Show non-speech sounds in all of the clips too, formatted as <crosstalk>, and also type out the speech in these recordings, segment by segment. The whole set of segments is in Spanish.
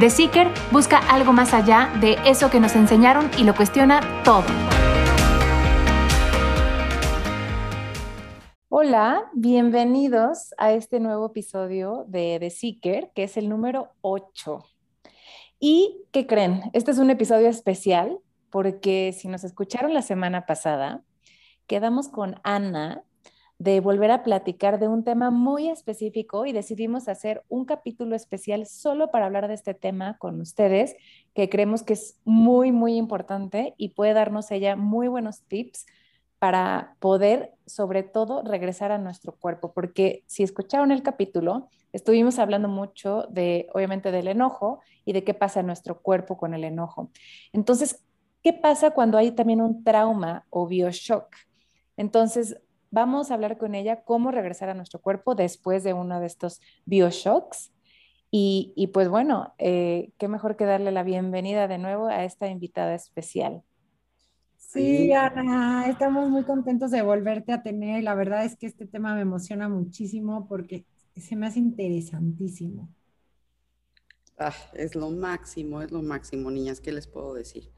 The Seeker busca algo más allá de eso que nos enseñaron y lo cuestiona todo. Hola, bienvenidos a este nuevo episodio de The Seeker, que es el número 8. ¿Y qué creen? Este es un episodio especial porque si nos escucharon la semana pasada, quedamos con Ana de volver a platicar de un tema muy específico y decidimos hacer un capítulo especial solo para hablar de este tema con ustedes, que creemos que es muy, muy importante y puede darnos ella muy buenos tips para poder, sobre todo, regresar a nuestro cuerpo, porque si escucharon el capítulo, estuvimos hablando mucho de, obviamente, del enojo y de qué pasa en nuestro cuerpo con el enojo. Entonces, ¿qué pasa cuando hay también un trauma o bioshock? Entonces, vamos a hablar con ella cómo regresar a nuestro cuerpo después de uno de estos bioshocks. Y, y pues bueno, eh, qué mejor que darle la bienvenida de nuevo a esta invitada especial. Sí, Ana, estamos muy contentos de volverte a tener. La verdad es que este tema me emociona muchísimo porque se me hace interesantísimo. Ah, es lo máximo, es lo máximo, niñas, ¿qué les puedo decir?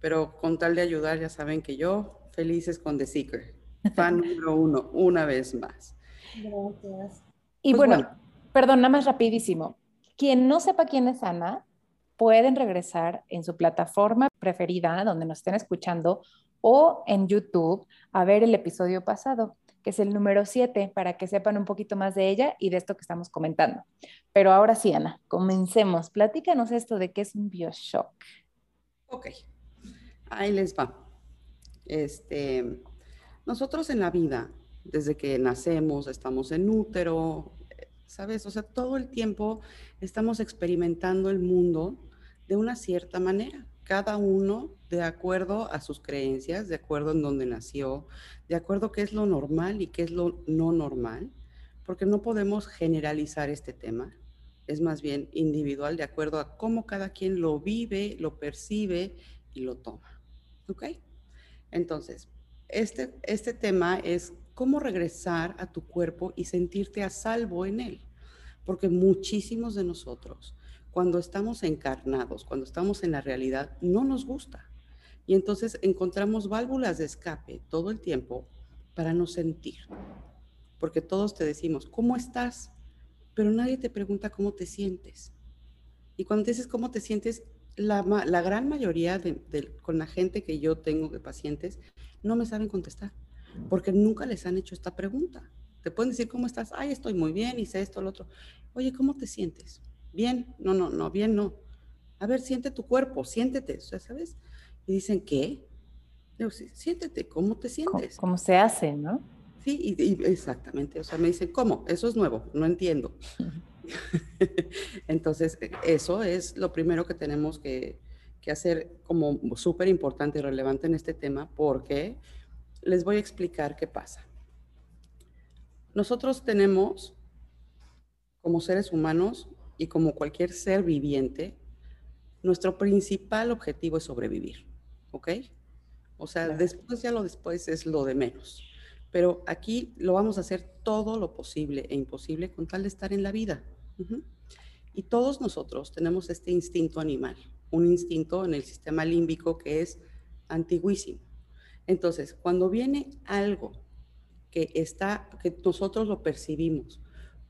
Pero con tal de ayudar, ya saben que yo, felices con The Seeker. Fan número uno, una vez más. Gracias. Y pues bueno, perdón, nada más rapidísimo. Quien no sepa quién es Ana, pueden regresar en su plataforma preferida donde nos estén escuchando o en YouTube a ver el episodio pasado, que es el número 7, para que sepan un poquito más de ella y de esto que estamos comentando. Pero ahora sí, Ana, comencemos. Platícanos esto de qué es un bioshock. Ok, ahí les va. Este, nosotros en la vida, desde que nacemos, estamos en útero, ¿sabes? O sea, todo el tiempo estamos experimentando el mundo de una cierta manera, cada uno de acuerdo a sus creencias, de acuerdo en dónde nació, de acuerdo a qué es lo normal y qué es lo no normal, porque no podemos generalizar este tema, es más bien individual de acuerdo a cómo cada quien lo vive, lo percibe y lo toma. ¿Ok? Entonces, este, este tema es cómo regresar a tu cuerpo y sentirte a salvo en él. Porque muchísimos de nosotros, cuando estamos encarnados, cuando estamos en la realidad, no nos gusta. Y entonces encontramos válvulas de escape todo el tiempo para no sentir. Porque todos te decimos, ¿cómo estás? Pero nadie te pregunta cómo te sientes. Y cuando dices cómo te sientes, la, gran mayoría de, con la gente que yo tengo de pacientes no me saben contestar porque nunca les han hecho esta pregunta. Te pueden decir cómo estás, ay, estoy muy bien, hice esto, lo otro. Oye, ¿cómo te sientes? Bien, no, no, no, bien, no. A ver, siente tu cuerpo, siéntete, o sea, ¿sabes? Y dicen, ¿qué? Digo, sí, siéntete, ¿cómo te sientes? ¿Cómo, se hace, no? Sí, y, exactamente, o sea, me dicen, ¿cómo? Eso es nuevo, no entiendo. <laughs> <laughs> Entonces, e, eso es lo primero que tenemos que, hacer como súper importante y relevante en este tema porque les voy a explicar qué pasa. Nosotros tenemos, como seres humanos y como cualquier ser viviente, nuestro principal objetivo es sobrevivir, ¿ok? O sea, después ya lo después es lo de menos. Pero aquí lo vamos a hacer todo lo posible e imposible con tal de estar en la vida. Y todos nosotros tenemos este instinto animal, un instinto en el sistema límbico que es antiguísimo. Entonces, cuando viene algo que está, que nosotros lo percibimos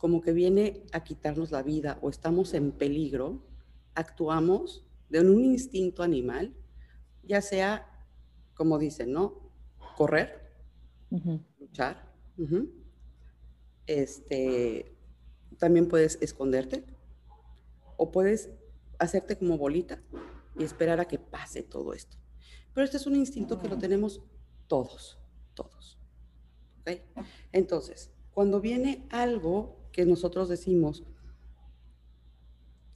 como que viene a quitarnos la vida o estamos en peligro, actuamos de un instinto animal, ya sea, como dicen, ¿no? Correr, luchar, Este, también puedes esconderte o puedes hacerte como bolita y esperar a que pase todo esto. Pero este es un instinto que lo tenemos todos, todos. Entonces, cuando viene algo que nosotros decimos,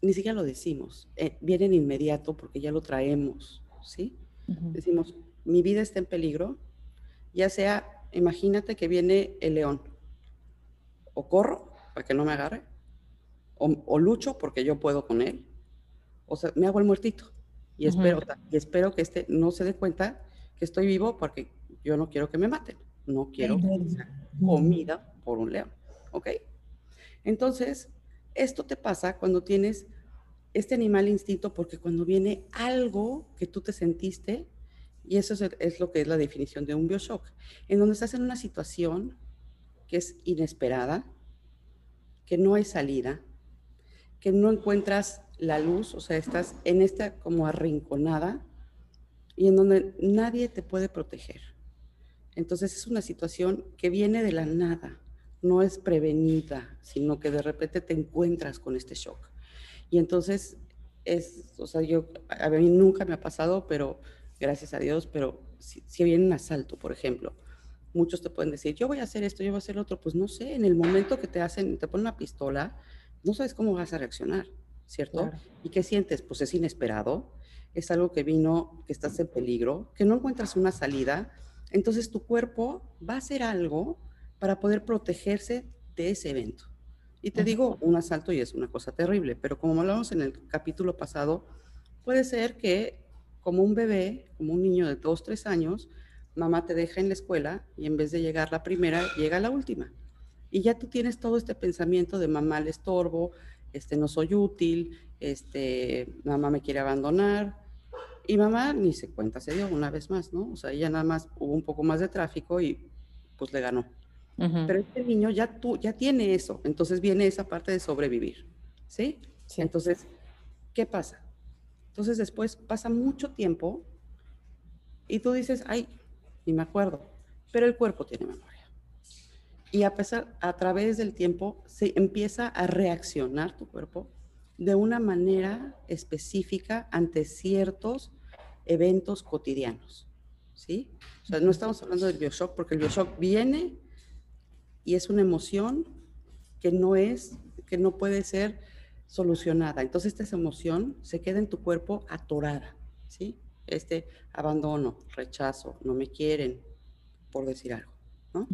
ni siquiera lo decimos, eh, viene en inmediato porque ya lo traemos, ¿sí? Decimos, mi vida está en peligro, ya sea, imagínate que viene el león, o corro para que no me agarre, o, lucho porque yo puedo con él, o sea, me hago el muertito. Y, espero, y espero que este no se dé cuenta que estoy vivo porque yo no quiero que me maten, no quiero comida por un león, ¿ok? Entonces, esto te pasa cuando tienes este animal instinto porque cuando viene algo que tú te sentiste, y eso es, lo que es la definición de un bioshock, en donde estás en una situación que es inesperada, que no hay salida, que no encuentras la luz, o sea, estás en esta como arrinconada y en donde nadie te puede proteger. Entonces es una situación que viene de la nada, no es prevenida, sino que de repente te encuentras con este shock. Y entonces es, o sea, yo, a mí nunca me ha pasado, pero gracias a Dios, pero si, si viene un asalto, por ejemplo, muchos te pueden decir, yo voy a hacer esto, yo voy a hacer lo otro, pues no sé, en el momento que te hacen, te ponen una pistola, no sabes cómo vas a reaccionar, ¿cierto? ¿Y qué sientes? Pues es inesperado, es algo que vino, que estás en peligro, que no encuentras una salida, entonces tu cuerpo va a hacer algo para poder protegerse de ese evento. Y te digo, un asalto y es una cosa terrible, pero como hablamos en el capítulo pasado, puede ser que como un bebé, como un niño de dos, tres años, mamá te deja en la escuela y en vez de llegar la primera, llega la última. Y ya tú tienes todo este pensamiento de mamá le estorbo, este, no soy útil, este, mamá me quiere abandonar. Y mamá ni se cuenta, se dio una vez más, ¿no? O sea, ella nada más hubo un poco más de tráfico y pues le ganó. Pero este niño ya, tú, ya tiene eso, entonces viene esa parte de sobrevivir, ¿sí? ¿sí? Entonces, ¿qué pasa? Entonces después pasa mucho tiempo y tú dices, ay, ni me acuerdo, pero el cuerpo tiene memoria. Y a pesar, a través del tiempo, se empieza a reaccionar tu cuerpo de una manera específica ante ciertos eventos cotidianos, ¿sí? O sea, no estamos hablando del bioshock porque el bioshock viene y es una emoción que no es, que no puede ser solucionada. Entonces esta emoción se queda en tu cuerpo atorada, ¿sí? Este abandono, rechazo, no me quieren, por decir algo, ¿no?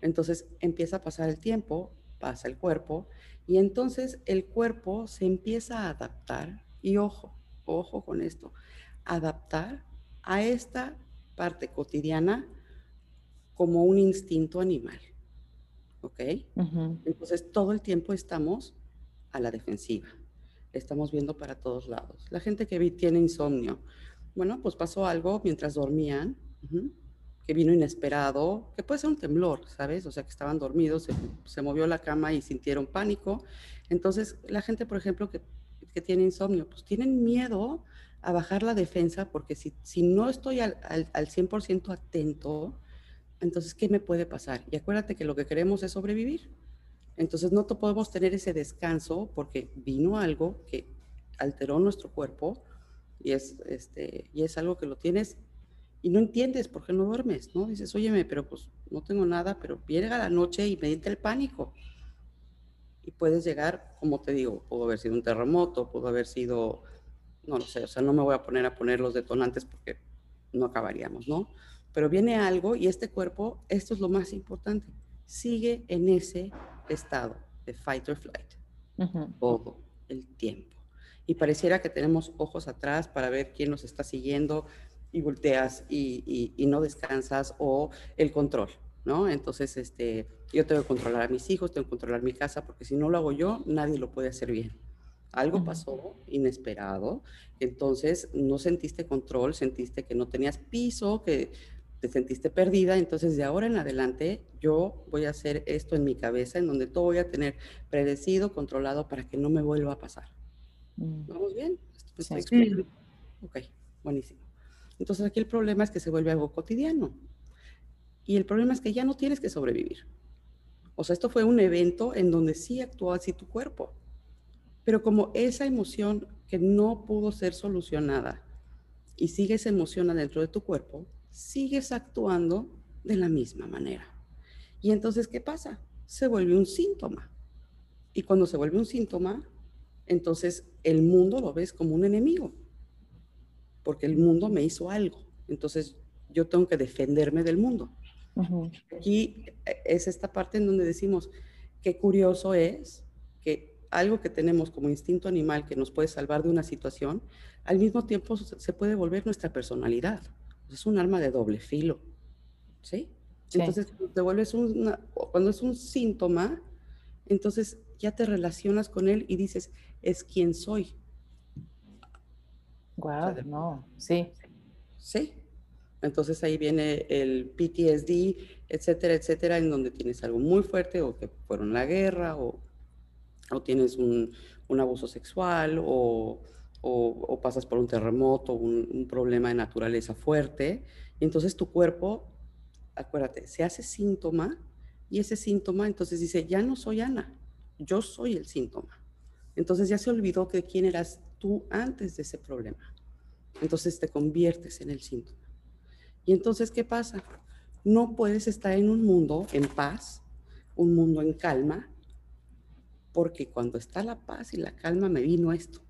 Entonces empieza a pasar el tiempo, pasa el cuerpo, y entonces el cuerpo se empieza a adaptar, y ojo, ojo con esto, adaptar a esta parte cotidiana como un instinto animal. ¿ok? Entonces todo el tiempo estamos a la defensiva, estamos viendo para todos lados. La gente que tiene insomnio, bueno, pues pasó algo mientras dormían, que vino inesperado, que puede ser un temblor, ¿sabes? O sea, que estaban dormidos, se, movió la cama y sintieron pánico. Entonces, la gente, por ejemplo, que, que tiene insomnio, pues tienen miedo a bajar la defensa porque si, si no estoy al, al, al 100% atento, entonces, ¿qué me puede pasar? Y acuérdate que lo que queremos es sobrevivir. Entonces, no podemos tener ese descanso porque vino algo que alteró nuestro cuerpo y es, este, y es algo que lo tienes y no entiendes por qué no duermes, ¿no? Dices, óyeme, pero pues no tengo nada, pero viene a la noche y me entra el pánico. Y puedes llegar, como te digo, pudo haber sido un terremoto, pudo haber sido, no lo sé, o sea, no me voy a poner a poner los detonantes porque no acabaríamos, ¿no? pero viene algo y este cuerpo, esto es lo más importante, sigue en ese estado de fight or flight todo el tiempo. Y pareciera que tenemos ojos atrás para ver quién nos está siguiendo y volteas y, no descansas o el control, ¿no? Entonces, este, yo tengo que controlar a mis hijos, tengo que controlar mi casa, porque si no lo hago yo, nadie lo puede hacer bien. Algo pasó inesperado, entonces no sentiste control, sentiste que no tenías piso, que te sentiste perdida, entonces de ahora en adelante yo voy a hacer esto en mi cabeza, en donde todo voy a tener predecido, controlado para que no me vuelva a pasar. Mm. ¿Vamos bien? sí. Ok, buenísimo. Entonces aquí el problema es que se vuelve algo cotidiano. Y el problema es que ya no tienes que sobrevivir. O sea, esto fue un evento en donde sí actuó así tu cuerpo. Pero como esa emoción que no pudo ser solucionada y sigues emoción dentro de tu cuerpo, sigues actuando de la misma manera. Y entonces, ¿qué pasa? Se vuelve un síntoma. Y cuando se vuelve un síntoma, entonces el mundo lo ves como un enemigo, porque el mundo me hizo algo. Entonces yo tengo que defenderme del mundo. Aquí eh, es esta parte en donde decimos, qué curioso es que algo que tenemos como instinto animal que nos puede salvar de una situación, al mismo tiempo se puede volver nuestra personalidad. Es un arma de doble filo. ¿Sí? Entonces, te vuelves cuando es un síntoma, entonces ya te relacionas con él y dices, es quien soy. Wow, no, sí. Sí. Entonces ahí viene el PTSD, etcétera, etcétera, en donde tienes algo muy fuerte o que fueron la guerra o, o tienes un, un, abuso sexual o, o, pasas por un terremoto, un, un problema de naturaleza fuerte. Y entonces tu cuerpo, acuérdate, se hace síntoma y ese síntoma entonces dice, ya no soy Ana, yo soy el síntoma. Entonces ya se olvidó que quién eras tú antes de ese problema. Entonces te conviertes en el síntoma. Y entonces, ¿qué pasa? No puedes estar en un mundo en paz, un mundo en calma, porque cuando está la paz y la calma me vino esto.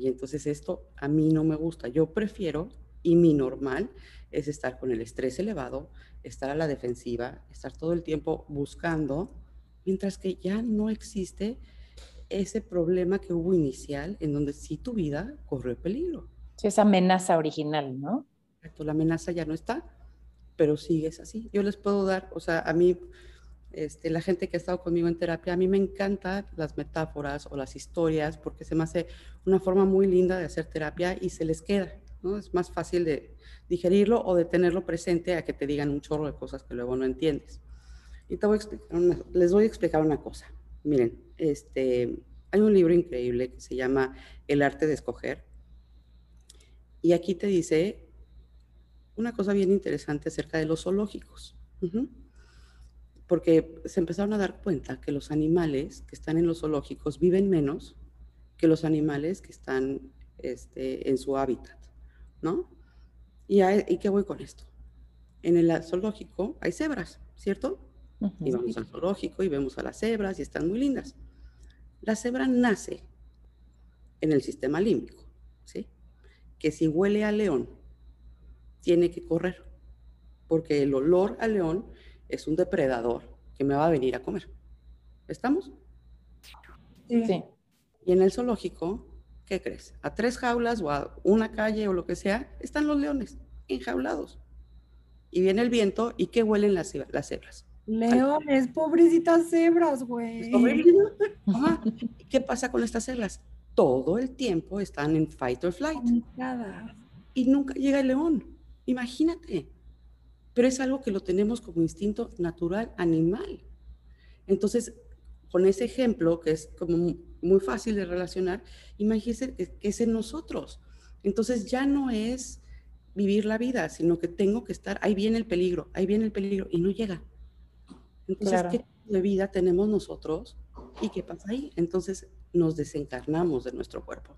Y entonces esto a mí no me gusta. Yo prefiero, y mi normal, es estar con el estrés elevado, estar a la defensiva, estar todo el tiempo buscando, mientras que ya no existe ese problema que hubo inicial en donde sí tu vida corrió peligro. Sí, esa amenaza original, ¿no? la amenaza ya no está, pero sigues así. Yo les puedo dar, o sea, a mí, este, la gente que ha estado conmigo en terapia, a mí me encantan las metáforas o las historias porque se me hace una forma muy linda de hacer terapia y se les queda, ¿no? Es más fácil de digerirlo o de tenerlo presente a que te digan un chorro de cosas que luego no entiendes. Y les voy a explicar una cosa. Miren, este, hay un libro increíble que se llama El arte de escoger. Y aquí te dice una cosa bien interesante acerca de los zoológicos. Porque se empezaron a dar cuenta que los animales que están en los zoológicos viven menos que los animales que están este, en su hábitat, ¿no? ¿Y, ¿Y qué voy con esto? En el zoológico hay cebras, ¿cierto? Y vamos al zoológico y vemos a las cebras y están muy lindas. La cebra nace en el sistema límbico, ¿sí? Que si huele a león tiene que correr, porque el olor al león es un depredador que me va a venir a comer. ¿Estamos? Sí. Y en el zoológico, ¿qué crees? A tres jaulas o a una calle o lo que sea, están los leones enjaulados. Y viene el viento y ¿qué huelen las, las cebras? Leones, pobrecitas cebras, güey. ¿Y qué pasa con estas cebras? Todo el tiempo están en fight or flight. Y nunca llega el león. Imagínate. Pero es algo que lo tenemos como instinto natural animal. Entonces, con ese ejemplo, que es como muy fácil de relacionar, imagínense que, es en nosotros. Entonces ya no es vivir la vida, sino que tengo que estar, ahí viene el peligro, ahí viene el peligro, y no llega. Entonces, ¿qué tipo de vida tenemos nosotros? ¿Y qué pasa ahí? Entonces nos desencarnamos de nuestro cuerpo.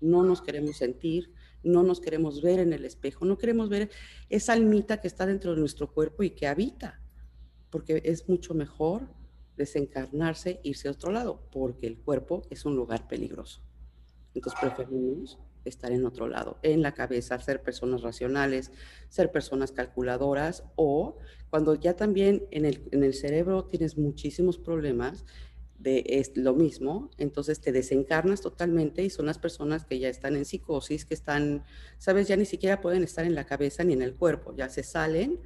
No nos queremos sentir, no nos queremos ver en el espejo, no queremos ver esa almita que está dentro de nuestro cuerpo y que habita, porque es mucho mejor desencarnarse, irse a otro lado, porque el cuerpo es un lugar peligroso. Entonces preferimos estar en otro lado, en la cabeza, ser personas racionales, ser personas calculadoras o cuando ya también en el, en el cerebro tienes muchísimos problemas, de es lo mismo, entonces te desencarnas totalmente y son las personas que ya están en psicosis, que están, sabes, ya ni siquiera pueden estar en la cabeza ni en el cuerpo, ya se salen.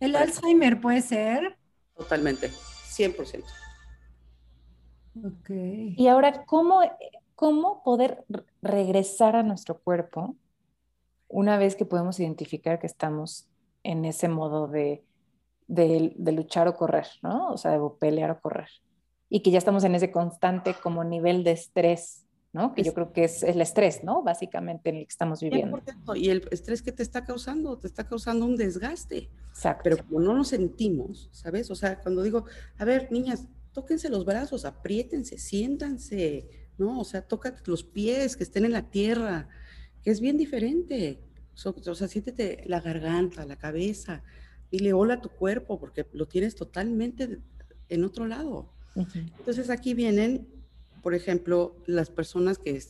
¿El Alzheimer puede ser? Totalmente, 100%. Ok. Y ahora, ¿cómo, cómo poder regresar a nuestro cuerpo una vez que podemos identificar que estamos en ese modo de, de, de luchar o correr, ¿no? O sea, de pelear o correr y que ya estamos en ese constante como nivel de estrés ¿no? Que yo creo que es el estrés, ¿no? Básicamente en el que estamos viviendo. Y el estrés que te está causando, te está causando un desgaste. Exacto. Pero como no lo sentimos, ¿sabes? O sea, cuando digo, a ver, niñas, tóquense los brazos, apriétense, siéntanse, ¿no? O sea, tócate los pies, que estén en la tierra, que es bien diferente. O sea, siéntete la garganta, la cabeza, dile hola a tu cuerpo, porque lo tienes totalmente en otro lado. Entonces aquí vienen por ejemplo, las personas que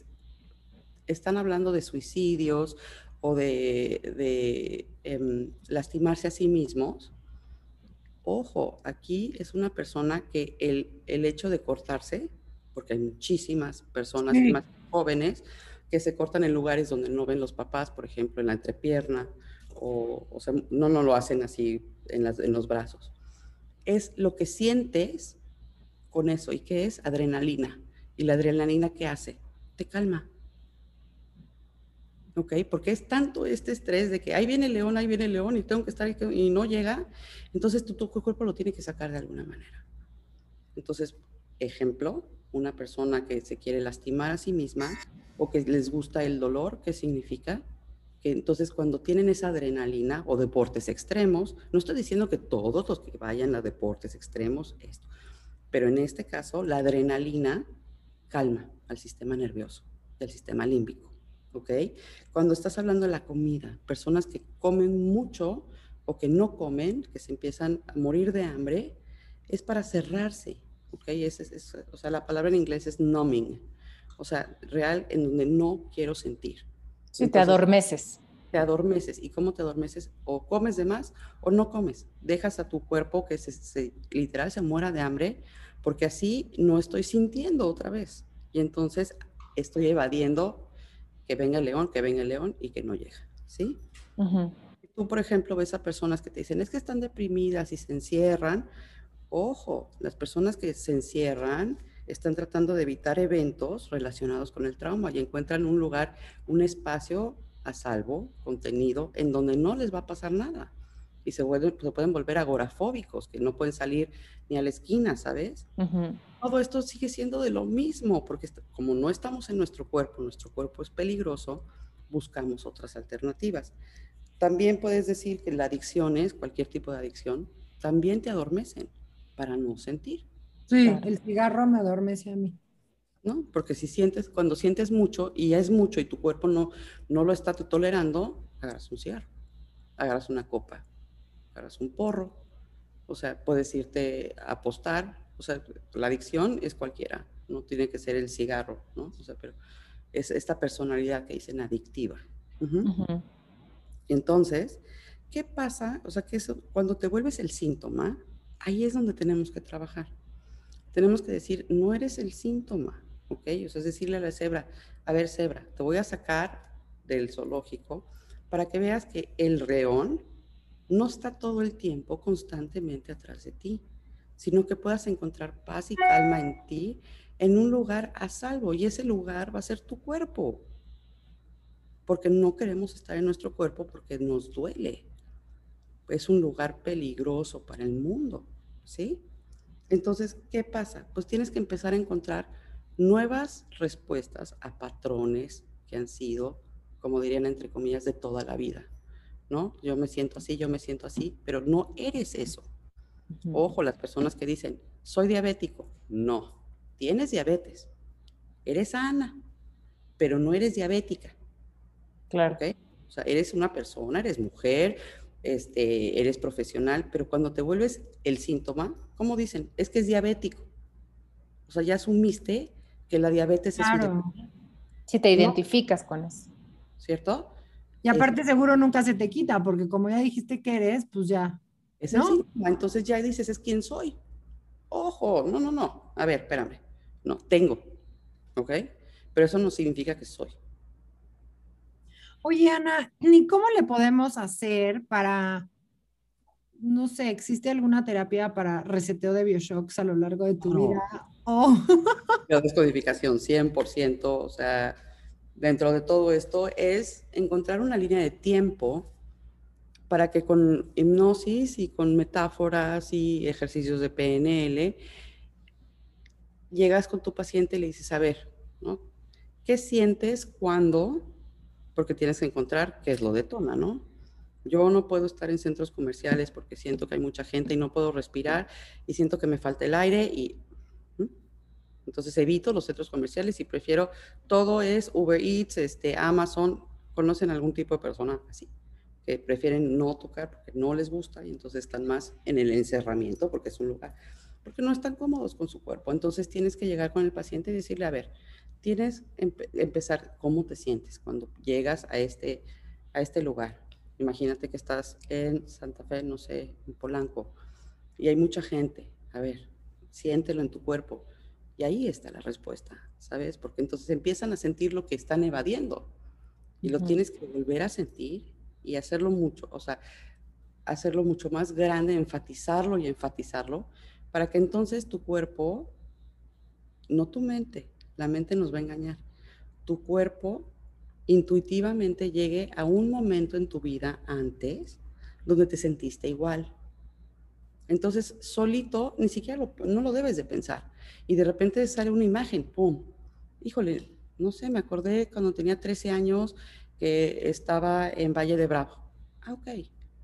están hablando de suicidios o de, em, lastimarse a sí mismos, ojo, aquí es una persona que el, hecho de cortarse, porque hay muchísimas personas más jóvenes que se cortan en lugares donde no ven los papás, por ejemplo, en la entrepierna, o, o sea, no, no lo hacen así en, las, en los brazos. Es lo que sientes con eso, y que es adrenalina. ¿Y la adrenalina qué hace? Te calma. ¿Ok? Porque es tanto este estrés de que ahí viene el león, ahí viene el león y tengo que estar y no llega. Entonces tu, tu cuerpo lo tiene que sacar de alguna manera. Entonces, ejemplo, una persona que se quiere lastimar a sí misma o que les gusta el dolor, ¿qué significa? Que entonces cuando tienen esa adrenalina o deportes extremos, no estoy diciendo que todos los que vayan a deportes extremos, esto, pero en este caso la adrenalina calma al sistema nervioso, del sistema límbico. ¿Ok? Cuando estás hablando de la comida, personas que comen mucho o que no comen, que se empiezan a morir de hambre, es para cerrarse. ¿Ok? Es, o sea, la palabra en inglés es numbing. O sea, real, en donde no quiero sentir. Sí, te adormeces. Te adormeces. ¿Y cómo te adormeces? O comes de más o no comes. Dejas a tu cuerpo que se literal se muera de hambre porque así no estoy sintiendo otra vez. Y entonces estoy evadiendo que venga el león, que venga el león y que no llega, ¿sí? Tú, por ejemplo, ves a personas que te dicen, es que están deprimidas y se encierran. Ojo, las personas que se encierran están tratando de evitar eventos relacionados con el trauma y encuentran un lugar, un espacio a salvo, contenido, en donde no les va a pasar nada y se, se pueden volver agorafóbicos, que no pueden salir ni a la esquina, ¿sabes? Todo esto sigue siendo de lo mismo, porque como no estamos en nuestro cuerpo, nuestro cuerpo es peligroso, buscamos otras alternativas. También puedes decir que la adicción es, cualquier tipo de adicción, también te adormecen para no sentir. Sí, el cigarro me adormece a mí. ¿No? Porque si sientes, cuando sientes mucho y ya es mucho y tu cuerpo no, no lo está tolerando, agarras un cigarro, agarras una copa, agarras un porro, o sea, puedes irte a apostar, o sea, la adicción es cualquiera, no tiene que ser el cigarro, ¿no? O sea, pero es esta personalidad que dicen adictiva. Entonces, ¿qué pasa? O sea, que eso, cuando te vuelves el síntoma, ahí es donde tenemos que trabajar. Tenemos que decir, no eres el síntoma, ¿ok? O sea, es decirle a la cebra, a ver, cebra, te voy a sacar del zoológico para que veas que el reón no está todo el tiempo constantemente atrás de ti, sino que puedas encontrar paz y calma en ti, en un lugar a salvo, y ese lugar va a ser tu cuerpo, porque no queremos estar en nuestro cuerpo porque nos duele. Es un lugar peligroso para el mundo, ¿sí? Entonces, ¿qué pasa? Pues tienes que empezar a encontrar nuevas respuestas a patrones que han sido, como dirían entre comillas, de toda la vida. ¿no? Yo me siento así, yo me siento así, pero no eres eso. Ojo, las personas que dicen, soy diabético. No, tienes diabetes. Eres sana, pero no eres diabética. Claro. O sea, eres una persona, eres mujer, este, eres profesional, pero cuando te vuelves el síntoma, ¿cómo dicen? Es que es diabético. O sea, ya asumiste que la diabetes es un Si te identificas con eso. ¿Cierto? Y aparte seguro nunca se te quita, porque como ya dijiste que eres, pues ya. Es ¿no? Entonces ya dices, es quién soy. Ojo, no, no, no. A ver, espérame. No, tengo. ¿Ok? Pero eso no significa que soy. Oye, Ana, ¿ni cómo le podemos hacer para, no sé, existe alguna terapia para reseteo de bioshocks a lo largo de tu vida? Oh. <laughs> La descodificación, 100%, o sea, dentro de todo esto es encontrar una línea de tiempo para que con hipnosis y con metáforas y ejercicios de PNL llegas con tu paciente y le dices, a ver, ¿no? ¿Qué sientes cuando? Porque tienes que encontrar qué es lo detona, ¿no? Yo no puedo estar en centros comerciales porque siento que hay mucha gente y no puedo respirar y siento que me falta el aire y entonces evito los centros comerciales y prefiero todo es Uber Eats, este Amazon, conocen algún tipo de persona así que prefieren no tocar porque no les gusta y entonces están más en el encerramiento porque es un lugar porque no están cómodos con su cuerpo. Entonces tienes que llegar con el paciente y decirle, a ver, tienes que empezar cómo te sientes cuando llegas a este a este lugar Imagínate que estás en Santa Fe, no sé, en Polanco, y hay mucha gente. A ver, siéntelo en tu cuerpo. Y ahí está la respuesta, ¿sabes? Porque entonces empiezan a sentir lo que están evadiendo. Y lo tienes que volver a sentir y hacerlo mucho, o sea, hacerlo mucho más grande, enfatizarlo y enfatizarlo, para que entonces tu cuerpo, no tu mente, la mente nos va a engañar, tu cuerpo intuitivamente llegue a un momento en tu vida antes donde te sentiste igual. Entonces, solito, ni siquiera lo, no lo debes de pensar. Y de repente sale una imagen, ¡pum! Híjole, no sé, me acordé cuando tenía 13 años que estaba en Valle de Bravo. Ah, ok,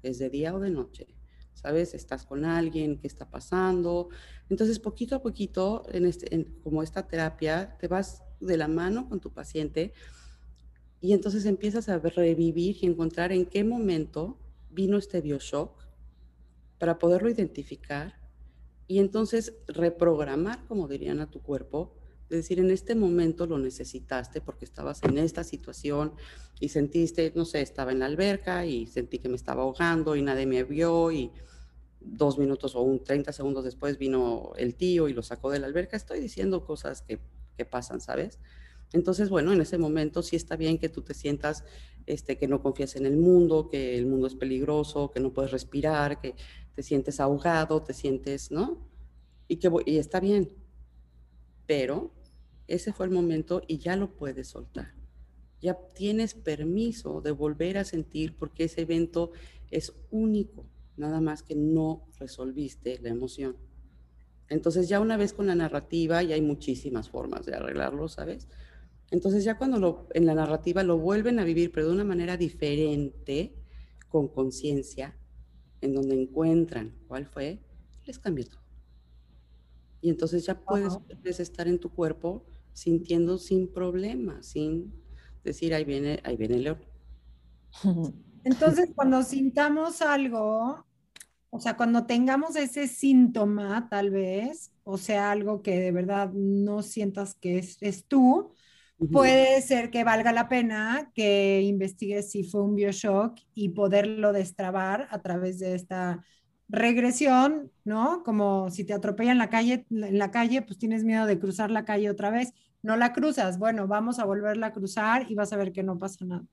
es de día o de noche. ¿Sabes? Estás con alguien, ¿qué está pasando? Entonces, poquito a poquito, en este, como esta terapia, te vas de la mano con tu paciente y entonces empiezas a revivir y encontrar en qué momento vino este bioshock para poderlo identificar y entonces reprogramar, como dirían a tu cuerpo, es decir, en este momento lo necesitaste porque estabas en esta situación y sentiste, no sé, estaba en la alberca y sentí que me estaba ahogando y nadie me vio y dos minutos o un 30 segundos después vino el tío y lo sacó de la alberca. Estoy diciendo cosas que, que pasan, ¿sabes? Entonces, bueno, en ese momento sí está bien que tú te sientas este, que no confías en el mundo, que el mundo es peligroso, que no puedes respirar, que te sientes ahogado, te sientes, ¿no? Y, que, y está bien. Pero ese fue el momento y ya lo puedes soltar. Ya tienes permiso de volver a sentir porque ese evento es único, nada más que no resolviste la emoción. Entonces ya una vez con la narrativa, ya hay muchísimas formas de arreglarlo, ¿sabes? Entonces ya cuando lo, en la narrativa lo vuelven a vivir, pero de una manera diferente, con conciencia, en donde encuentran cuál fue, les cambia todo. Y entonces ya puedes, estar en tu cuerpo sintiendo sin problema, sin decir, ahí viene, ahí viene el león. <laughs> Entonces, cuando sintamos algo, o sea, cuando tengamos ese síntoma, tal vez, o sea, algo que de verdad no sientas que es, es tú, puede ser que valga la pena que investigues si fue un bioshock y poderlo destrabar a través de esta regresión, ¿no? Como si te atropellan en la calle, en la calle, pues tienes miedo de cruzar la calle otra vez. No la cruzas, bueno, vamos a volverla a cruzar y vas a ver que no pasa nada.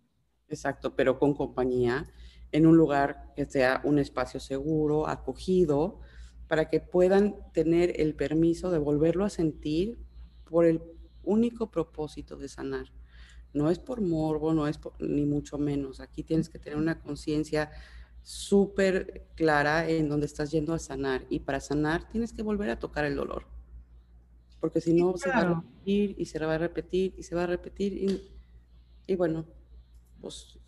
Exacto, pero con compañía, en un lugar que sea un espacio seguro, acogido, para que puedan tener el permiso de volverlo a sentir por el único propósito de sanar. No es por morbo, no es ni mucho menos. Aquí tienes que tener una conciencia súper clara en donde estás yendo a sanar. Y para sanar tienes que volver a tocar el dolor. Porque si no, se va a repetir y se va a repetir y se va a repetir. Y, y bueno, pues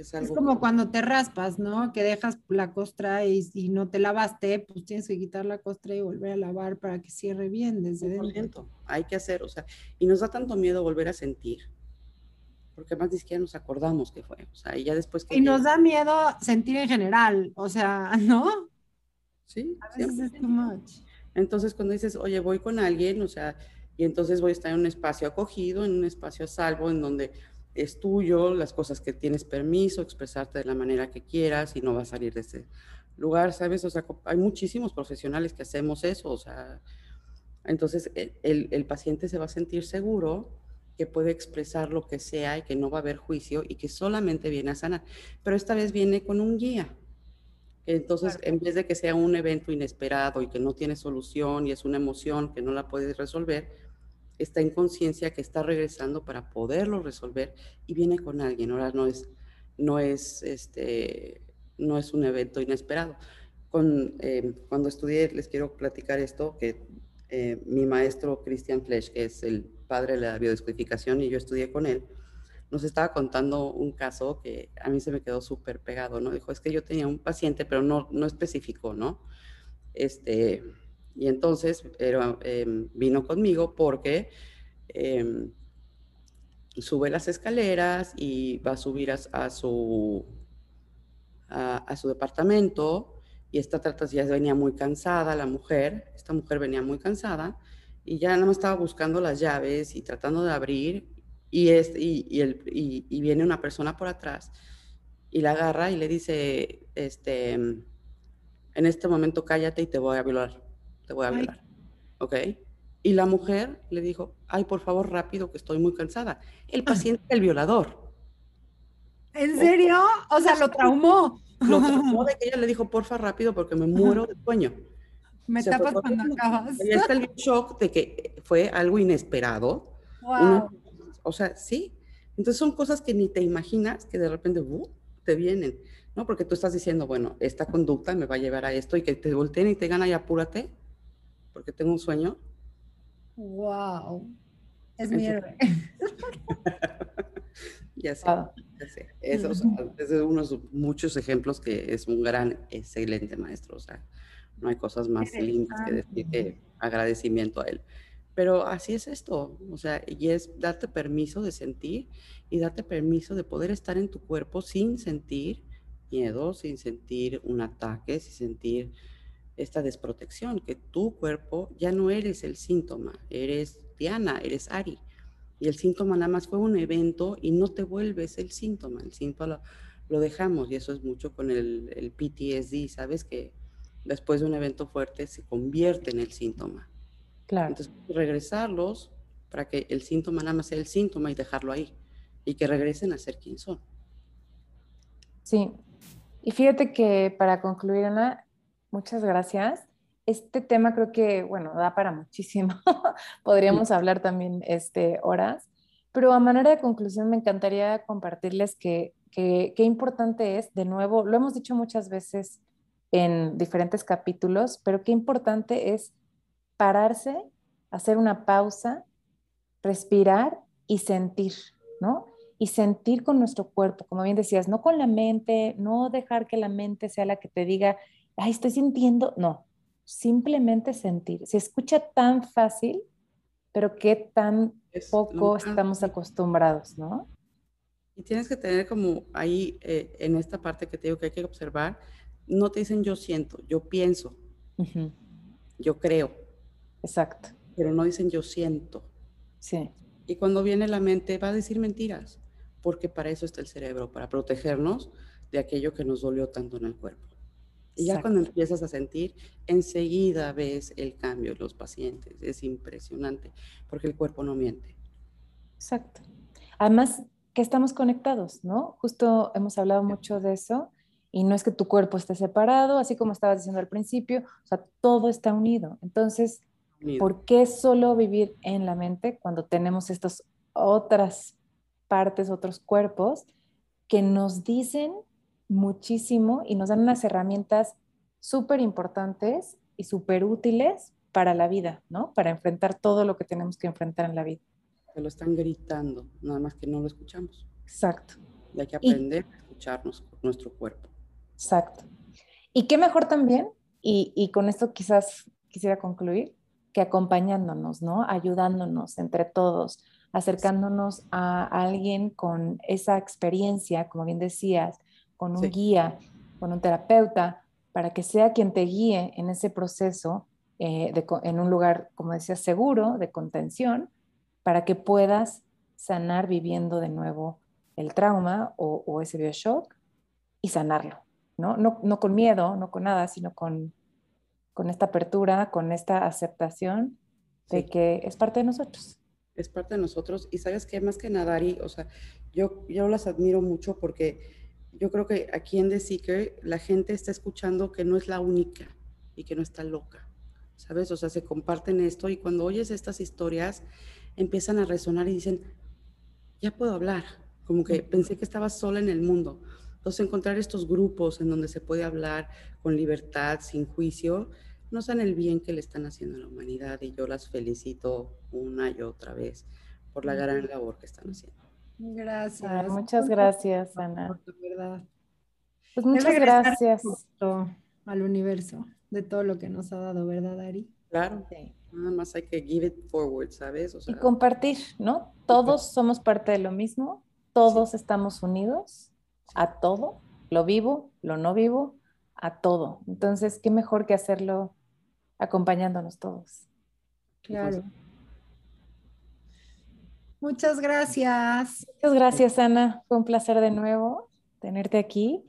es, como cuando te raspas, ¿no? Que dejas la costra y, y, no te lavaste, pues tienes que quitar la costra y volver a lavar para que cierre bien desde dentro. Hay que hacer, o sea, y nos da tanto miedo volver a sentir, porque más ni siquiera nos acordamos que fue, o sea, y ya después que... Y nos da miedo sentir en general, o sea, <laughs> ¿no? Sí. A veces es too much. Entonces, cuando dices, oye, voy con alguien, o sea, y entonces voy a estar en un espacio acogido, en un espacio a salvo, en donde es tuyo, las cosas que tienes permiso, expresarte de la manera que quieras y no va a salir de ese lugar, ¿sabes? O sea, hay muchísimos profesionales que hacemos eso, o sea, entonces el, el, paciente se va a sentir seguro que puede expresar lo que sea y que no va a haber juicio y que solamente viene a sanar, pero esta vez viene con un guía. Entonces, en vez de que sea un evento inesperado y que no tiene solución y es una emoción que no la puedes resolver, está en conciencia que está regresando para poderlo resolver y viene con alguien. Ahora no es, no es, este, no es un evento inesperado. Con, eh, cuando estudié, les quiero platicar esto, que eh, mi maestro Christian Flesch, que es el padre de la biodescodificación y yo estudié con él, nos estaba contando un caso que a mí se me quedó súper pegado, ¿no? Dijo, es que yo tenía un paciente, pero no, no especificó, ¿no? Este, y entonces em, vino conmigo porque em, sube las escaleras y va a subir a, su, a, su departamento y esta trata ya venía muy cansada la mujer, esta mujer venía muy cansada y ya no me estaba buscando las llaves y tratando de abrir y, es, y, el, y, viene una persona por atrás y la agarra y le dice, este, en este momento cállate y te voy a violar, te voy a violar, ¿ok? Y la mujer le dijo, ay, por favor, rápido, que estoy muy cansada. El paciente, el violador. ¿En serio? O sea, lo traumó. Lo <laughs> traumó de que ella le dijo, porfa, rápido, porque me muero de sueño. Me tapas cuando acabas. Y está el shock de que fue algo inesperado. Wow o sea, sí. Entonces son cosas que ni te imaginas que de repente uh, te vienen, ¿no? Porque tú estás diciendo, bueno, esta conducta me va a llevar a esto y que te volteen y te gana y apúrate, porque tengo un sueño. Wow. Es mi héroe. <laughs> ya sé, ya sé. Eso, <laughs> es uno de muchos ejemplos que es un gran, excelente maestro. O sea, no hay cosas más lindas que decir que agradecimiento a él. Pero así es esto, o sea, y es darte permiso de sentir y darte permiso de poder estar en tu cuerpo sin sentir miedo, sin sentir un ataque, sin sentir esta desprotección, que tu cuerpo ya no eres el síntoma, eres Diana, eres Ari. Y el síntoma nada más fue un evento y no te vuelves el síntoma, el síntoma lo, dejamos y eso es mucho con el, el PTSD, ¿sabes? Que después de un evento fuerte se convierte en el síntoma. Claro. Entonces, regresarlos para que el síntoma nada más sea el síntoma y dejarlo ahí y que regresen a ser quien son. Sí. Y fíjate que para concluir, Ana, muchas gracias. Este tema creo que, bueno, da para muchísimo. <laughs> Podríamos hablar también este, horas, pero a manera de conclusión me encantaría compartirles que qué importante es, de nuevo, lo hemos dicho muchas veces en diferentes capítulos, pero qué importante es pararse, hacer una pausa, respirar y sentir, ¿no? Y sentir con nuestro cuerpo, como bien decías, no con la mente, no dejar que la mente sea la que te diga, ay, estoy sintiendo, no, simplemente sentir. Se escucha tan fácil, pero qué tan poco estamos acostumbrados, ¿no? Y tienes que tener como ahí, eh, en esta parte que te digo que hay que observar, no te dicen yo siento, yo pienso, yo creo, Exacto. Pero no dicen yo siento. Sí. Y cuando viene la mente va a decir mentiras, porque para eso está el cerebro, para protegernos de aquello que nos dolió tanto en el cuerpo. Y ya cuando empiezas a sentir, enseguida ves el cambio en los pacientes. Es impresionante, porque el cuerpo no miente. Exacto. Además, que estamos conectados, ¿no? Justo hemos hablado mucho de eso y no es que tu cuerpo esté separado, así como estabas diciendo al principio, o sea, todo está unido. Entonces, ¿Por qué solo vivir en la mente cuando tenemos estas otras partes, otros cuerpos que nos dicen muchísimo y nos dan unas herramientas súper importantes y súper útiles para la vida, ¿no? Para enfrentar todo lo que tenemos que enfrentar en la vida. Se lo están gritando, nada más que no lo escuchamos. Exacto. Y hay que aprender a escucharnos, nuestro cuerpo. Exacto. Y qué mejor también, y, y con esto quizás quisiera concluir, que acompañándonos, ¿no? Ayudándonos entre todos, acercándonos a alguien con esa experiencia, como bien decías, con un guía, con un terapeuta, para que sea quien te guíe en ese proceso, eh, en un lugar, como decías, seguro, de contención, para que puedas sanar viviendo de nuevo el trauma o, o ese bioshock y sanarlo, ¿no? ¿no? No con miedo, no con nada, sino con con esta apertura, con esta aceptación de que es parte de nosotros. Es parte de nosotros. Y sabes que más que nada, Ari, o sea, yo, yo las admiro mucho porque yo creo que aquí en The Seeker la gente está escuchando que no es la única y que no está loca, ¿sabes? O sea, se comparten esto y cuando oyes estas historias empiezan a resonar y dicen, ya puedo hablar, como que pensé que estaba sola en el mundo. Entonces, encontrar estos grupos en donde se puede hablar con libertad, sin juicio, no saben el bien que le están haciendo a la humanidad y yo las felicito una y otra vez por la gran labor que están haciendo. Gracias. muchas gracias, Ana. verdad. Pues muchas gracias. Al universo de todo lo que nos ha dado, ¿verdad, Ari? Claro. Nada más hay que give it forward, ¿sabes? y compartir, ¿no? Todos somos parte de lo mismo, todos estamos unidos a todo, lo vivo, lo no vivo, a todo. Entonces, ¿qué mejor que hacerlo acompañándonos todos? Claro. Muchas gracias. Muchas gracias, Ana. Fue un placer de nuevo tenerte aquí.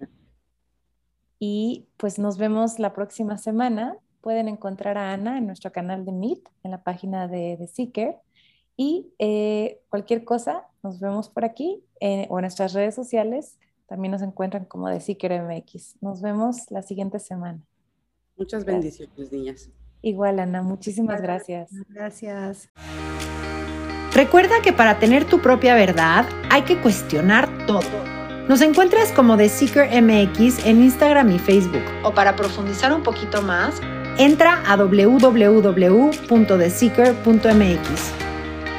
Y pues nos vemos la próxima semana. Pueden encontrar a Ana en nuestro canal de Meet, en la página de, de Seeker. Y eh, cualquier cosa, nos vemos por aquí eh, o en nuestras redes sociales. También nos encuentran como de Seeker MX. Nos vemos la siguiente semana. Muchas bendiciones, niñas. Igual, Ana. Muchísimas gracias. Gracias. Recuerda que para tener tu propia verdad hay que cuestionar todo. Nos encuentras como The Seeker MX en Instagram y Facebook. O para profundizar un poquito más, entra a www.theseeker.mx.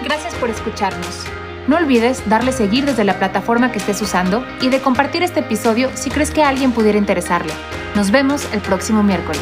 Gracias por escucharnos. No olvides darle seguir desde la plataforma que estés usando y de compartir este episodio si crees que a alguien pudiera interesarle. Nos vemos el próximo miércoles.